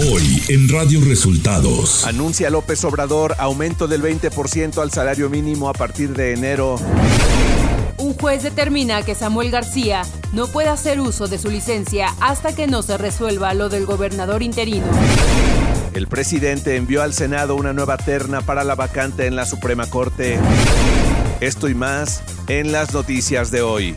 Hoy en Radio Resultados. Anuncia López Obrador aumento del 20% al salario mínimo a partir de enero. Un juez determina que Samuel García no puede hacer uso de su licencia hasta que no se resuelva lo del gobernador interino. El presidente envió al Senado una nueva terna para la vacante en la Suprema Corte. Esto y más en las noticias de hoy.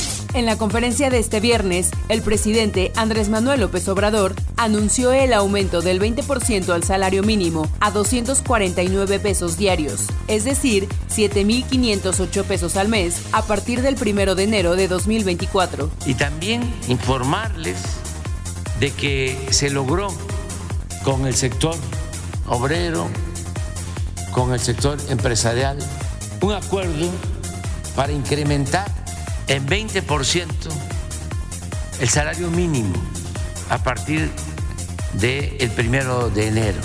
En la conferencia de este viernes, el presidente Andrés Manuel López Obrador anunció el aumento del 20% al salario mínimo a 249 pesos diarios, es decir, 7.508 pesos al mes a partir del 1 de enero de 2024. Y también informarles de que se logró con el sector obrero, con el sector empresarial, un acuerdo para incrementar en 20% el salario mínimo a partir del el primero de enero.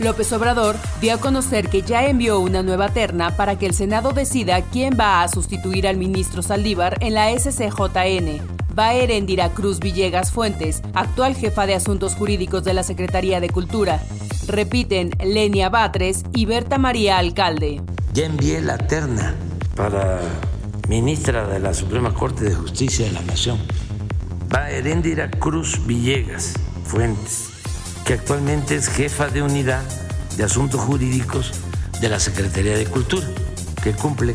López Obrador dio a conocer que ya envió una nueva terna para que el Senado decida quién va a sustituir al ministro Saldívar en la SCJN. Va Erendira Cruz Villegas Fuentes, actual jefa de Asuntos Jurídicos de la Secretaría de Cultura. Repiten Lenia Batres y Berta María Alcalde. Ya envié la terna para ministra de la Suprema Corte de Justicia de la Nación, va Heréndira Cruz Villegas Fuentes, que actualmente es jefa de unidad de asuntos jurídicos de la Secretaría de Cultura, que cumple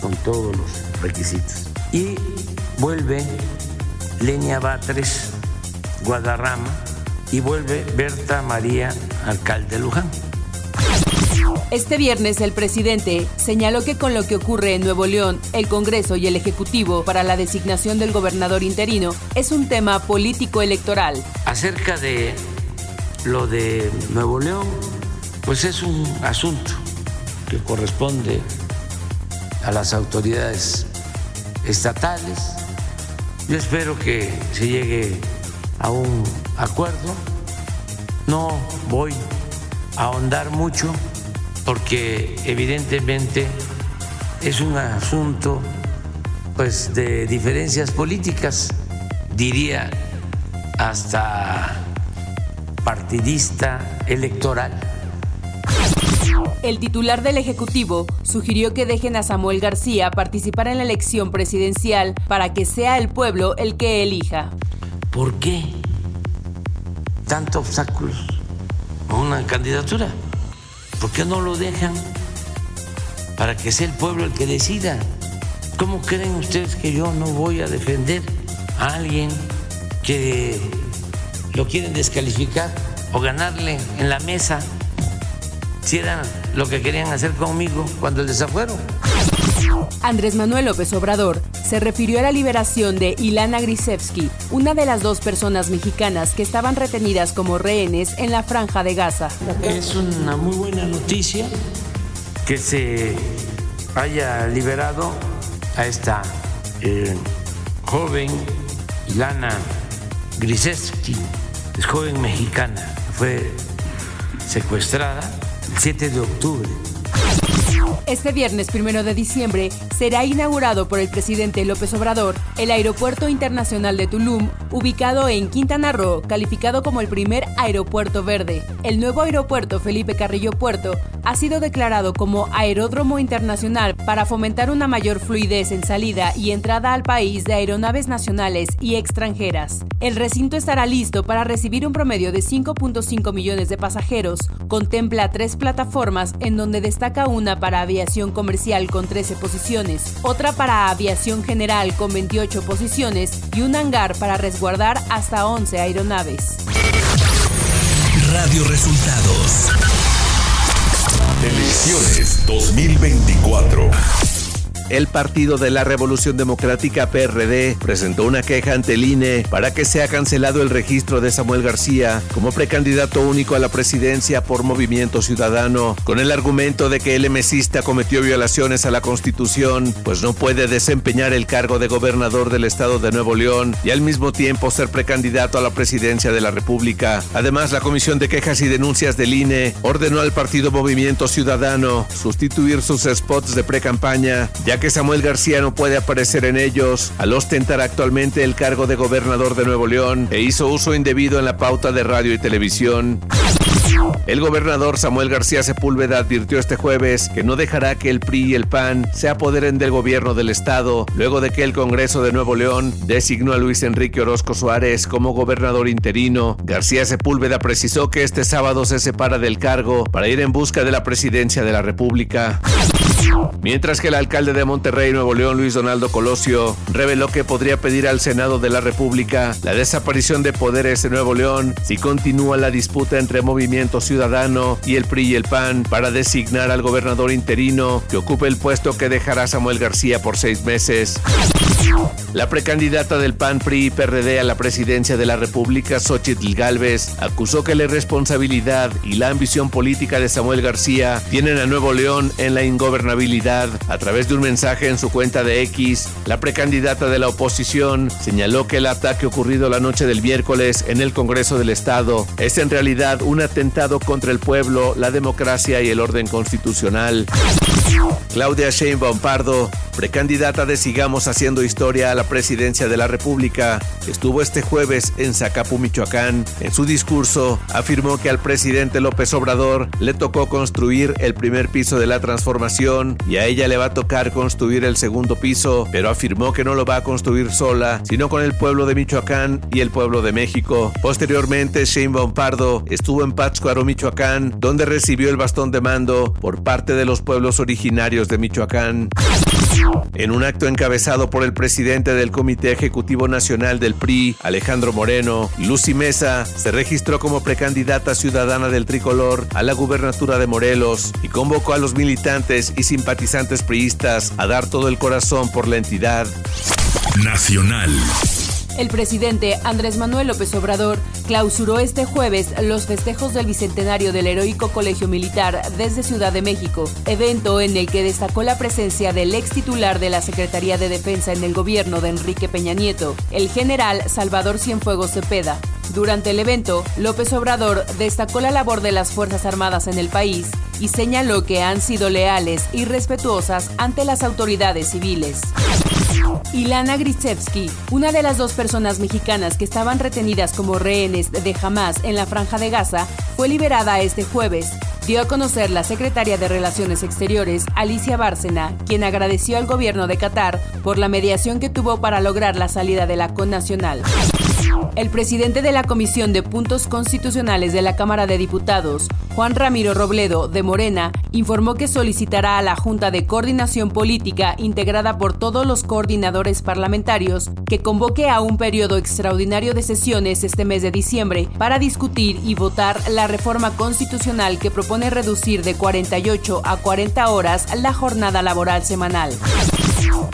con todos los requisitos. Y vuelve Lenia Batres Guadarrama y vuelve Berta María Alcalde Luján. Este viernes el presidente señaló que con lo que ocurre en Nuevo León, el Congreso y el Ejecutivo para la designación del gobernador interino es un tema político electoral. Acerca de lo de Nuevo León, pues es un asunto que corresponde a las autoridades estatales. Yo espero que se llegue a un acuerdo. No voy a ahondar mucho porque evidentemente es un asunto pues de diferencias políticas, diría hasta partidista electoral. El titular del Ejecutivo sugirió que dejen a Samuel García participar en la elección presidencial para que sea el pueblo el que elija. ¿Por qué tantos obstáculos a una candidatura? ¿Por qué no lo dejan para que sea el pueblo el que decida? ¿Cómo creen ustedes que yo no voy a defender a alguien que lo quieren descalificar o ganarle en la mesa si era lo que querían hacer conmigo cuando el desafuero? Andrés Manuel López Obrador se refirió a la liberación de Ilana Grisevsky, una de las dos personas mexicanas que estaban retenidas como rehenes en la franja de Gaza. Es una muy buena noticia que se haya liberado a esta eh, joven Ilana Grisevsky, es joven mexicana, fue secuestrada el 7 de octubre este viernes primero de diciembre será inaugurado por el presidente López Obrador el Aeropuerto Internacional de Tulum, ubicado en Quintana Roo, calificado como el primer aeropuerto verde. El nuevo aeropuerto Felipe Carrillo Puerto ha sido declarado como aeródromo internacional para fomentar una mayor fluidez en salida y entrada al país de aeronaves nacionales y extranjeras. El recinto estará listo para recibir un promedio de 5.5 millones de pasajeros. Contempla tres plataformas en donde destaca una para aviación comercial con 13 posiciones, otra para aviación general con 28 posiciones y un hangar para resguardar hasta 11 aeronaves. Radio Resultados. Elecciones 2024. El Partido de la Revolución Democrática PRD presentó una queja ante el INE para que sea cancelado el registro de Samuel García como precandidato único a la presidencia por Movimiento Ciudadano, con el argumento de que el emesista cometió violaciones a la Constitución, pues no puede desempeñar el cargo de gobernador del estado de Nuevo León y al mismo tiempo ser precandidato a la presidencia de la República. Además, la Comisión de Quejas y Denuncias del INE ordenó al partido Movimiento Ciudadano sustituir sus spots de pre-campaña, ya que Samuel García no puede aparecer en ellos al ostentar actualmente el cargo de gobernador de Nuevo León e hizo uso indebido en la pauta de radio y televisión. El gobernador Samuel García Sepúlveda advirtió este jueves que no dejará que el PRI y el PAN se apoderen del gobierno del estado luego de que el Congreso de Nuevo León designó a Luis Enrique Orozco Suárez como gobernador interino. García Sepúlveda precisó que este sábado se separa del cargo para ir en busca de la presidencia de la República. Mientras que el alcalde de Monterrey, Nuevo León, Luis Donaldo Colosio, reveló que podría pedir al Senado de la República la desaparición de poderes en Nuevo León si continúa la disputa entre Movimiento Ciudadano y el PRI y el PAN para designar al gobernador interino que ocupe el puesto que dejará Samuel García por seis meses. La precandidata del PAN, PRI y PRD a la presidencia de la República, Xochitl Galvez, acusó que la responsabilidad y la ambición política de Samuel García tienen a Nuevo León en la ingobernabilidad. A través de un mensaje en su cuenta de X, la precandidata de la oposición señaló que el ataque ocurrido la noche del miércoles en el Congreso del Estado es en realidad un atentado contra el pueblo, la democracia y el orden constitucional. Claudia Sheinbaum Pardo, precandidata de Sigamos Haciendo a la presidencia de la República, estuvo este jueves en Zacapu, Michoacán. En su discurso, afirmó que al presidente López Obrador le tocó construir el primer piso de la transformación y a ella le va a tocar construir el segundo piso, pero afirmó que no lo va a construir sola, sino con el pueblo de Michoacán y el pueblo de México. Posteriormente, Sheinbaum Pardo estuvo en Pátzcuaro, Michoacán, donde recibió el bastón de mando por parte de los pueblos originarios de Michoacán. En un acto encabezado por el presidente del Comité Ejecutivo Nacional del PRI, Alejandro Moreno, Lucy Mesa se registró como precandidata ciudadana del tricolor a la gubernatura de Morelos y convocó a los militantes y simpatizantes priistas a dar todo el corazón por la entidad. Nacional. El presidente Andrés Manuel López Obrador clausuró este jueves los festejos del bicentenario del Heroico Colegio Militar desde Ciudad de México, evento en el que destacó la presencia del ex titular de la Secretaría de Defensa en el gobierno de Enrique Peña Nieto, el general Salvador Cienfuegos Cepeda. Durante el evento, López Obrador destacó la labor de las Fuerzas Armadas en el país y señaló que han sido leales y respetuosas ante las autoridades civiles. Ilana Gritsevsky, una de las dos personas mexicanas que estaban retenidas como rehenes de Hamas en la franja de Gaza, fue liberada este jueves. Dio a conocer la secretaria de Relaciones Exteriores, Alicia Bárcena, quien agradeció al gobierno de Qatar por la mediación que tuvo para lograr la salida de la connacional. El presidente de la Comisión de Puntos Constitucionales de la Cámara de Diputados, Juan Ramiro Robledo, de Morena, informó que solicitará a la Junta de Coordinación Política, integrada por todos los coordinadores parlamentarios, que convoque a un periodo extraordinario de sesiones este mes de diciembre para discutir y votar la reforma constitucional que propone reducir de 48 a 40 horas la jornada laboral semanal.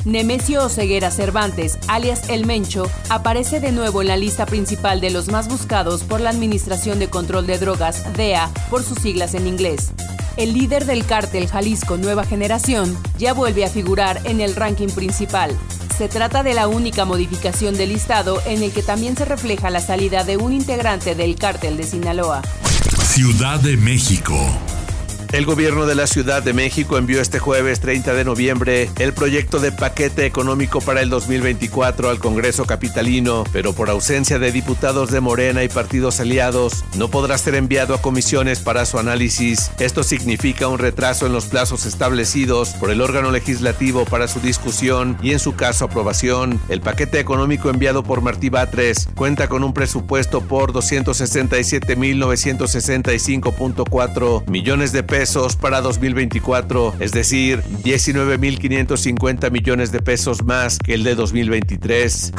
Nemesio Oseguera Cervantes, alias El Mencho, aparece de nuevo en la lista principal de los más buscados por la Administración de Control de Drogas, DEA, por sus siglas en inglés. El líder del cártel Jalisco Nueva Generación ya vuelve a figurar en el ranking principal. Se trata de la única modificación del listado en el que también se refleja la salida de un integrante del cártel de Sinaloa. Ciudad de México. El gobierno de la Ciudad de México envió este jueves 30 de noviembre el proyecto de paquete económico para el 2024 al Congreso Capitalino, pero por ausencia de diputados de Morena y partidos aliados, no podrá ser enviado a comisiones para su análisis. Esto significa un retraso en los plazos establecidos por el órgano legislativo para su discusión y en su caso aprobación. El paquete económico enviado por Martí Batres cuenta con un presupuesto por 267.965.4 millones de pesos pesos para 2024, es decir, 19.550 millones de pesos más que el de 2023.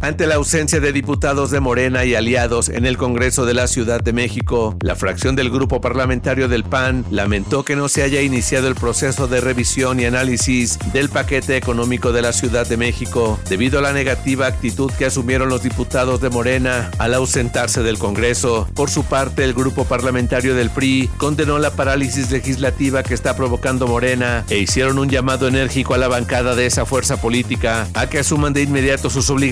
Ante la ausencia de diputados de Morena y aliados en el Congreso de la Ciudad de México, la fracción del grupo parlamentario del PAN lamentó que no se haya iniciado el proceso de revisión y análisis del paquete económico de la Ciudad de México debido a la negativa actitud que asumieron los diputados de Morena al ausentarse del Congreso. Por su parte, el grupo parlamentario del PRI condenó la parálisis legislativa que está provocando Morena e hicieron un llamado enérgico a la bancada de esa fuerza política a que asuman de inmediato sus obligaciones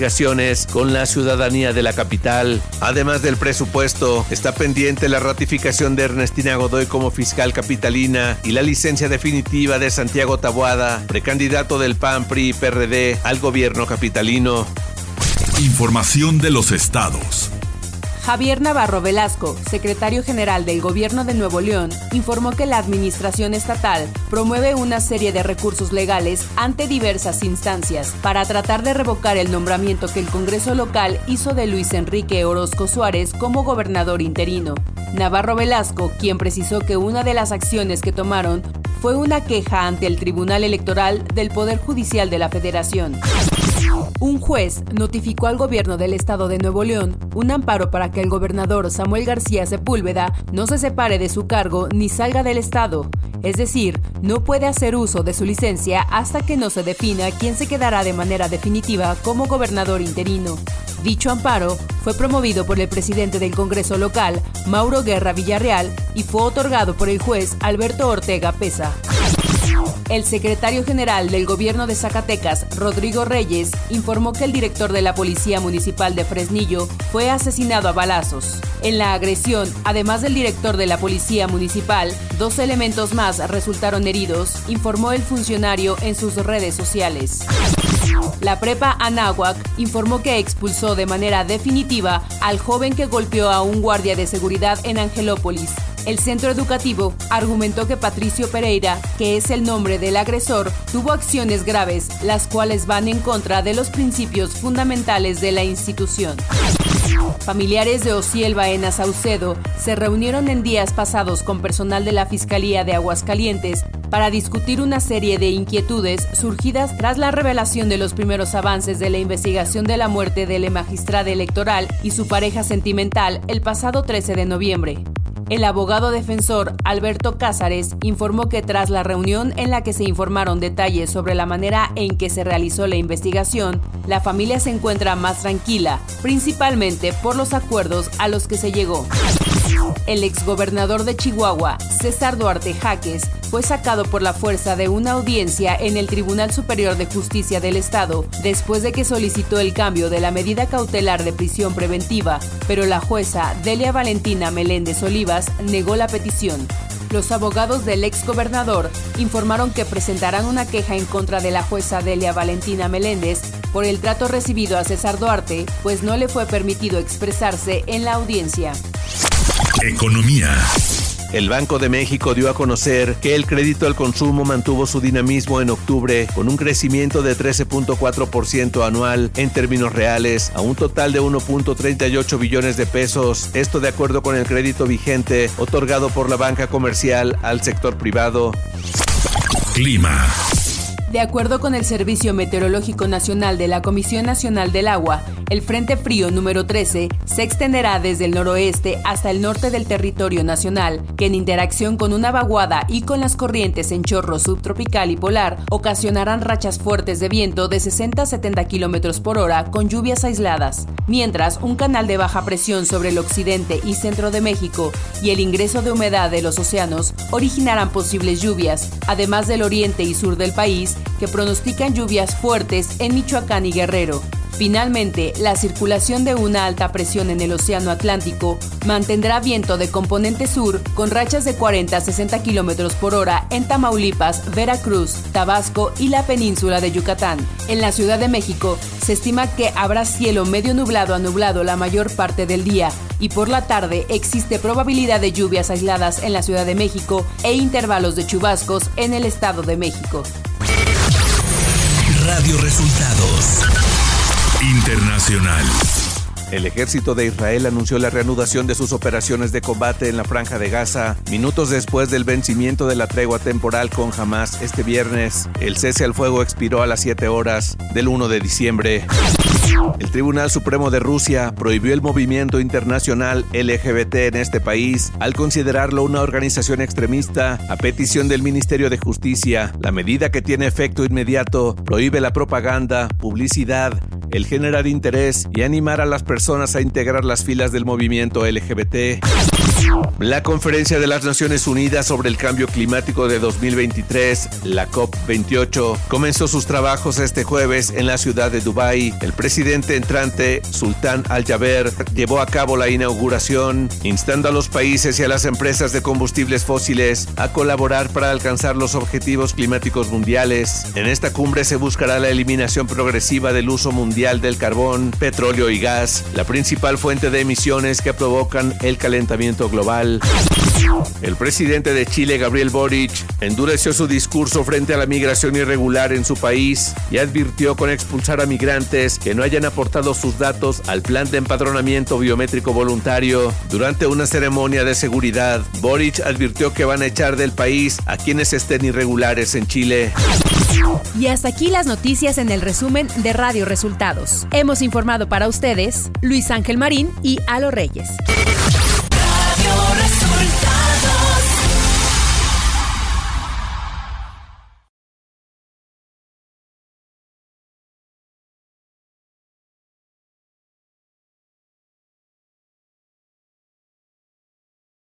con la ciudadanía de la capital. Además del presupuesto, está pendiente la ratificación de Ernestina Godoy como fiscal capitalina y la licencia definitiva de Santiago Taboada, precandidato del PAN PRI PRD al gobierno capitalino. Información de los estados. Javier Navarro Velasco, secretario general del Gobierno de Nuevo León, informó que la Administración Estatal promueve una serie de recursos legales ante diversas instancias para tratar de revocar el nombramiento que el Congreso local hizo de Luis Enrique Orozco Suárez como gobernador interino. Navarro Velasco, quien precisó que una de las acciones que tomaron fue una queja ante el Tribunal Electoral del Poder Judicial de la Federación. Un juez notificó al gobierno del estado de Nuevo León un amparo para que el gobernador Samuel García Sepúlveda no se separe de su cargo ni salga del estado. Es decir, no puede hacer uso de su licencia hasta que no se defina quién se quedará de manera definitiva como gobernador interino. Dicho amparo fue promovido por el presidente del Congreso local, Mauro Guerra Villarreal, y fue otorgado por el juez Alberto Ortega Pesa. El secretario general del gobierno de Zacatecas, Rodrigo Reyes, informó que el director de la Policía Municipal de Fresnillo fue asesinado a balazos. En la agresión, además del director de la Policía Municipal, dos elementos más resultaron heridos, informó el funcionario en sus redes sociales. La prepa Anáhuac informó que expulsó de manera definitiva al joven que golpeó a un guardia de seguridad en Angelópolis. El centro educativo argumentó que Patricio Pereira, que es el nombre del agresor, tuvo acciones graves, las cuales van en contra de los principios fundamentales de la institución. Familiares de Ociel Baena Saucedo se reunieron en días pasados con personal de la Fiscalía de Aguascalientes para discutir una serie de inquietudes surgidas tras la revelación de los primeros avances de la investigación de la muerte del magistrado electoral y su pareja sentimental el pasado 13 de noviembre. El abogado defensor Alberto Cázares informó que tras la reunión en la que se informaron detalles sobre la manera en que se realizó la investigación, la familia se encuentra más tranquila, principalmente por los acuerdos a los que se llegó. El exgobernador de Chihuahua, César Duarte Jaques, fue sacado por la fuerza de una audiencia en el Tribunal Superior de Justicia del Estado después de que solicitó el cambio de la medida cautelar de prisión preventiva, pero la jueza Delia Valentina Meléndez Olivas negó la petición. Los abogados del exgobernador informaron que presentarán una queja en contra de la jueza Delia Valentina Meléndez por el trato recibido a César Duarte, pues no le fue permitido expresarse en la audiencia. Economía. El Banco de México dio a conocer que el crédito al consumo mantuvo su dinamismo en octubre con un crecimiento de 13.4% anual en términos reales a un total de 1.38 billones de pesos, esto de acuerdo con el crédito vigente otorgado por la banca comercial al sector privado. Clima. De acuerdo con el Servicio Meteorológico Nacional de la Comisión Nacional del Agua, el Frente Frío número 13 se extenderá desde el noroeste hasta el norte del territorio nacional, que en interacción con una vaguada y con las corrientes en chorro subtropical y polar, ocasionarán rachas fuertes de viento de 60 a 70 kilómetros por hora con lluvias aisladas. Mientras, un canal de baja presión sobre el occidente y centro de México y el ingreso de humedad de los océanos originarán posibles lluvias, además del oriente y sur del país, que pronostican lluvias fuertes en Michoacán y Guerrero. Finalmente, la circulación de una alta presión en el Océano Atlántico mantendrá viento de componente sur con rachas de 40 a 60 kilómetros por hora en Tamaulipas, Veracruz, Tabasco y la península de Yucatán. En la Ciudad de México se estima que habrá cielo medio nublado a nublado la mayor parte del día y por la tarde existe probabilidad de lluvias aisladas en la Ciudad de México e intervalos de chubascos en el Estado de México. Radio Resultados Internacional. El ejército de Israel anunció la reanudación de sus operaciones de combate en la franja de Gaza minutos después del vencimiento de la tregua temporal con Hamas este viernes. El cese al fuego expiró a las 7 horas del 1 de diciembre. El Tribunal Supremo de Rusia prohibió el movimiento internacional LGBT en este país al considerarlo una organización extremista a petición del Ministerio de Justicia. La medida que tiene efecto inmediato prohíbe la propaganda, publicidad, el generar interés y animar a las personas a integrar las filas del movimiento LGBT. La Conferencia de las Naciones Unidas sobre el Cambio Climático de 2023, la COP28, comenzó sus trabajos este jueves en la ciudad de Dubái. El presidente entrante, Sultán Al-Jaber, llevó a cabo la inauguración, instando a los países y a las empresas de combustibles fósiles a colaborar para alcanzar los objetivos climáticos mundiales. En esta cumbre se buscará la eliminación progresiva del uso mundial del carbón, petróleo y gas, la principal fuente de emisiones que provocan el calentamiento global. El presidente de Chile, Gabriel Boric, endureció su discurso frente a la migración irregular en su país y advirtió con expulsar a migrantes que no hayan aportado sus datos al plan de empadronamiento biométrico voluntario. Durante una ceremonia de seguridad, Boric advirtió que van a echar del país a quienes estén irregulares en Chile. Y hasta aquí las noticias en el resumen de Radio Resultados. Hemos informado para ustedes Luis Ángel Marín y Alo Reyes.